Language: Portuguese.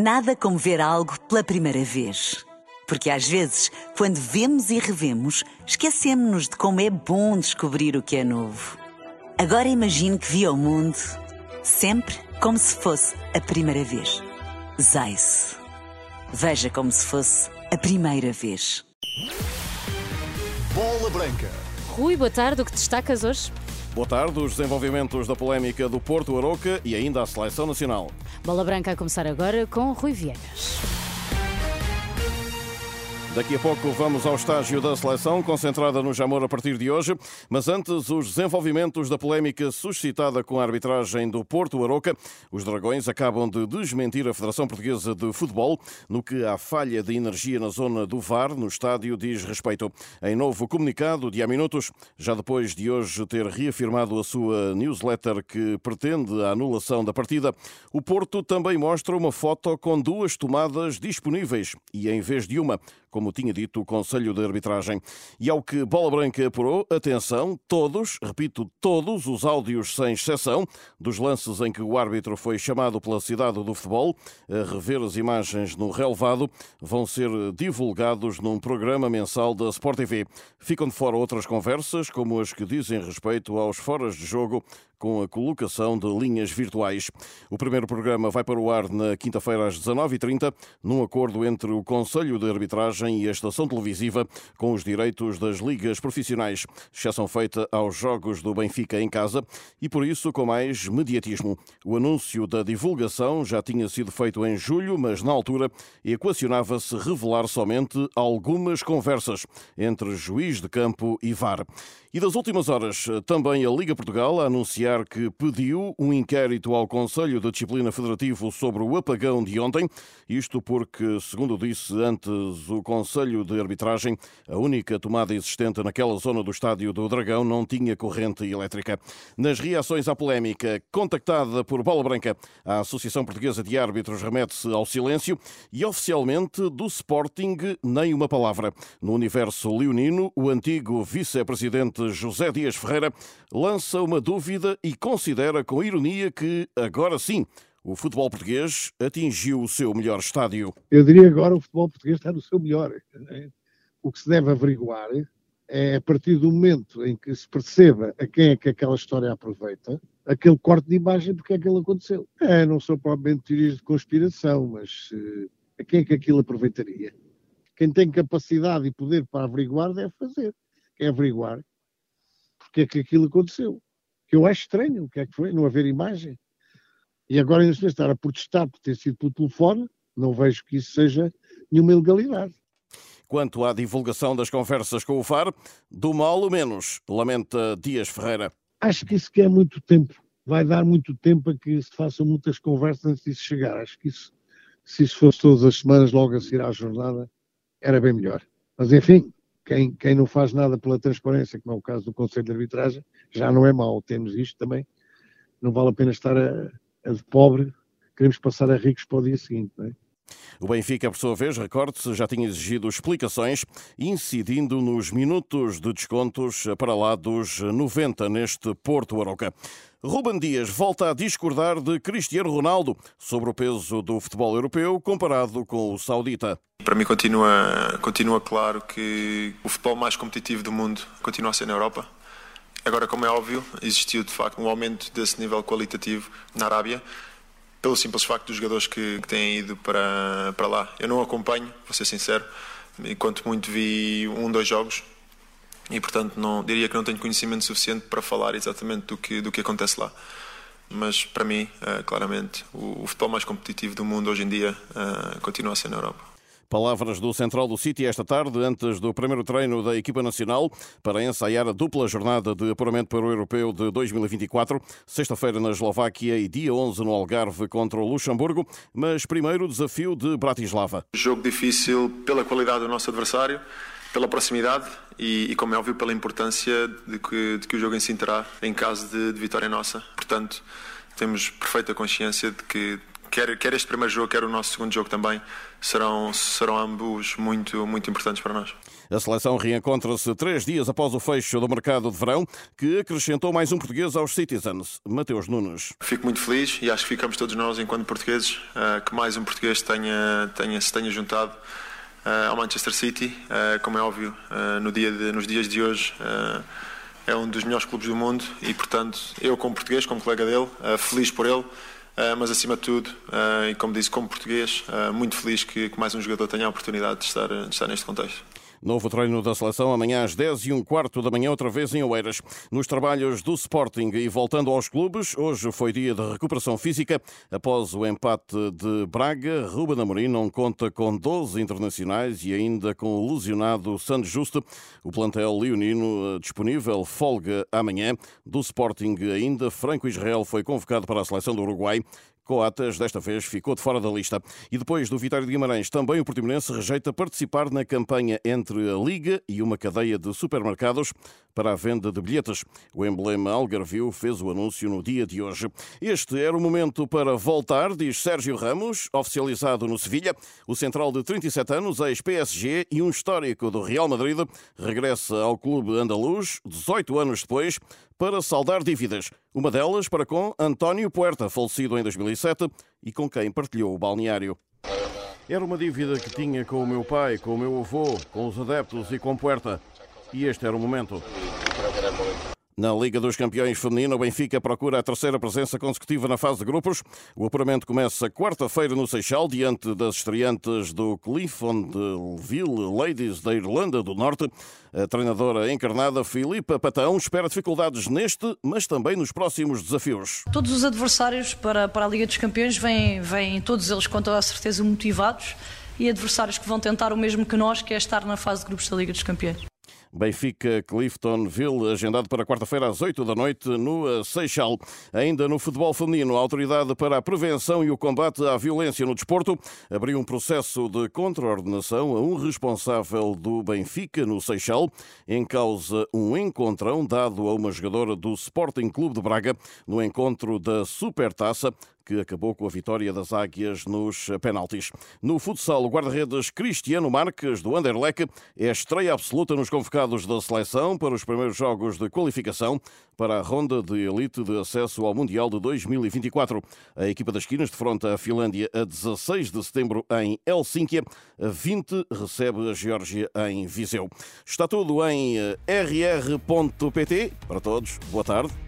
Nada como ver algo pela primeira vez. Porque às vezes, quando vemos e revemos, esquecemos-nos de como é bom descobrir o que é novo. Agora imagine que viu o mundo sempre como se fosse a primeira vez. Zais. Veja como se fosse a primeira vez. Bola Branca. Rui, boa tarde. O que destacas hoje? Boa tarde, os desenvolvimentos da polémica do Porto Aroca e ainda a seleção nacional. Bola Branca a começar agora com Rui Viegas. Daqui a pouco vamos ao estágio da seleção, concentrada no Jamor a partir de hoje. Mas antes, os desenvolvimentos da polémica suscitada com a arbitragem do Porto Aroca. Os Dragões acabam de desmentir a Federação Portuguesa de Futebol no que à falha de energia na zona do VAR, no estádio, diz respeito. Em novo comunicado de há minutos, já depois de hoje ter reafirmado a sua newsletter que pretende a anulação da partida, o Porto também mostra uma foto com duas tomadas disponíveis e em vez de uma, como tinha dito o Conselho de Arbitragem. E ao que Bola Branca apurou, atenção, todos, repito, todos os áudios sem exceção, dos lances em que o árbitro foi chamado pela cidade do futebol a rever as imagens no relevado, vão ser divulgados num programa mensal da Sport TV. Ficam de fora outras conversas, como as que dizem respeito aos foras de jogo com a colocação de linhas virtuais. O primeiro programa vai para o ar na quinta-feira às 19h30, num acordo entre o Conselho de Arbitragem e a estação televisiva, com os direitos das ligas profissionais, exceção feita aos jogos do Benfica em casa e, por isso, com mais mediatismo. O anúncio da divulgação já tinha sido feito em julho, mas na altura equacionava-se revelar somente algumas conversas entre juiz de campo e VAR. E das últimas horas, também a Liga Portugal a anunciar que pediu um inquérito ao Conselho de Disciplina Federativo sobre o apagão de ontem. Isto porque, segundo disse antes o Conselho de Arbitragem, a única tomada existente naquela zona do Estádio do Dragão não tinha corrente elétrica. Nas reações à polémica, contactada por Bola Branca, a Associação Portuguesa de Árbitros remete-se ao silêncio e oficialmente do Sporting nem uma palavra. No universo leonino, o antigo vice-presidente José Dias Ferreira lança uma dúvida e considera com ironia que, agora sim, o futebol português atingiu o seu melhor estádio. Eu diria agora o futebol português está no seu melhor. O que se deve averiguar é a partir do momento em que se perceba a quem é que aquela história aproveita, aquele corte de imagem porque é que ele aconteceu. É, não são propriamente teorias de conspiração, mas uh, a quem é que aquilo aproveitaria? Quem tem capacidade e poder para averiguar deve fazer. É averiguar porque é que aquilo aconteceu. Que eu acho estranho, o que é que foi, não haver imagem. E agora ainda estar a protestar por ter sido pelo telefone, não vejo que isso seja nenhuma ilegalidade. Quanto à divulgação das conversas com o FAR, do mal o menos, lamenta Dias Ferreira. Acho que isso quer muito tempo. Vai dar muito tempo a que se façam muitas conversas antes disso chegar. Acho que isso, se isso fosse todas as semanas, logo a seguir à jornada, era bem melhor. Mas enfim, quem, quem não faz nada pela transparência, como é o caso do Conselho de Arbitragem, já não é mau. Temos isto também. Não vale a pena estar a, a de pobre, queremos passar a ricos para o dia seguinte. Não é? O Benfica, por sua vez, recorde-se, já tinha exigido explicações, incidindo nos minutos de descontos para lá dos 90 neste Porto Aroca. Ruben Dias volta a discordar de Cristiano Ronaldo sobre o peso do futebol europeu comparado com o saudita. Para mim continua, continua claro que o futebol mais competitivo do mundo continua a ser na Europa. Agora, como é óbvio, existiu de facto um aumento desse nível qualitativo na Arábia, pelo simples facto dos jogadores que, que têm ido para, para lá. Eu não acompanho, vou ser sincero, enquanto muito vi um, dois jogos, e portanto não diria que não tenho conhecimento suficiente para falar exatamente do que do que acontece lá mas para mim uh, claramente o, o, futebol mais competitivo do mundo hoje em dia uh, continua a ser na Europa Palavras do Central do City esta tarde, antes do primeiro treino da equipa nacional, para ensaiar a dupla jornada de apuramento para o Europeu de 2024, sexta-feira na Eslováquia e dia 11 no Algarve contra o Luxemburgo, mas primeiro o desafio de Bratislava. Jogo difícil pela qualidade do nosso adversário, pela proximidade e, e, como é óbvio, pela importância de que, de que o jogo em si terá em caso de, de vitória nossa. Portanto, temos perfeita consciência de que quer, quer este primeiro jogo, quer o nosso segundo jogo também, serão, serão ambos muito, muito importantes para nós. A seleção reencontra-se três dias após o fecho do mercado de verão, que acrescentou mais um português aos Citizens, Mateus Nunes. Fico muito feliz e acho que ficamos todos nós, enquanto portugueses, eh, que mais um português tenha, tenha, se tenha juntado eh, ao Manchester City. Eh, como é óbvio, no dia de, nos dias de hoje é um dos melhores clubes do mundo e, portanto, eu, como português, como colega dele, feliz por ele. Uh, mas acima de tudo, uh, e como disse, como português, uh, muito feliz que, que, mais um jogador tenha a oportunidade de estar, de estar neste contexto. Novo treino da seleção amanhã às 10 e um quarto da manhã, outra vez em Oeiras. Nos trabalhos do Sporting e voltando aos clubes, hoje foi dia de recuperação física. Após o empate de Braga, Ruben Amorim não conta com 12 internacionais e ainda com o lesionado Santos Justo. O plantel leonino eh, disponível folga amanhã. Do Sporting ainda, Franco Israel foi convocado para a seleção do Uruguai. Coatas, desta vez, ficou de fora da lista. E depois do Vitório de Guimarães, também o Portimonense rejeita participar na campanha entre a Liga e uma cadeia de supermercados para a venda de bilhetes. O emblema Algarvio fez o anúncio no dia de hoje. Este era o momento para voltar, diz Sérgio Ramos, oficializado no Sevilha. O central de 37 anos, ex-PSG e um histórico do Real Madrid, regressa ao clube andaluz 18 anos depois para saldar dívidas. Uma delas para com António Puerta, falecido em 2007 e com quem partilhou o balneário. Era uma dívida que tinha com o meu pai, com o meu avô, com os adeptos e com Puerta. E este era o momento. Na Liga dos Campeões Feminino, o Benfica procura a terceira presença consecutiva na fase de grupos. O apuramento começa quarta-feira no Seixal, diante das estreantes do Cliftonville Ladies da Irlanda do Norte. A treinadora encarnada Filipa Patão espera dificuldades neste, mas também nos próximos desafios. Todos os adversários para, para a Liga dos Campeões vêm, vêm todos eles com toda a certeza motivados e adversários que vão tentar o mesmo que nós, que é estar na fase de grupos da Liga dos Campeões. Benfica Cliftonville, agendado para quarta-feira às 8 da noite no Seixal. Ainda no futebol feminino, a Autoridade para a Prevenção e o Combate à Violência no Desporto abriu um processo de contraordenação a um responsável do Benfica no Seixal, em causa um encontrão dado a uma jogadora do Sporting Clube de Braga no encontro da Supertaça que acabou com a vitória das Águias nos penaltis. No futsal, o guarda-redes Cristiano Marques, do Anderlecht, é estreia absoluta nos convocados da seleção para os primeiros jogos de qualificação para a ronda de elite de acesso ao Mundial de 2024. A equipa das esquinas defronta a Finlândia a 16 de setembro em Helsínquia. A 20 recebe a Geórgia em Viseu. Está tudo em eh, rr.pt. Para todos, boa tarde.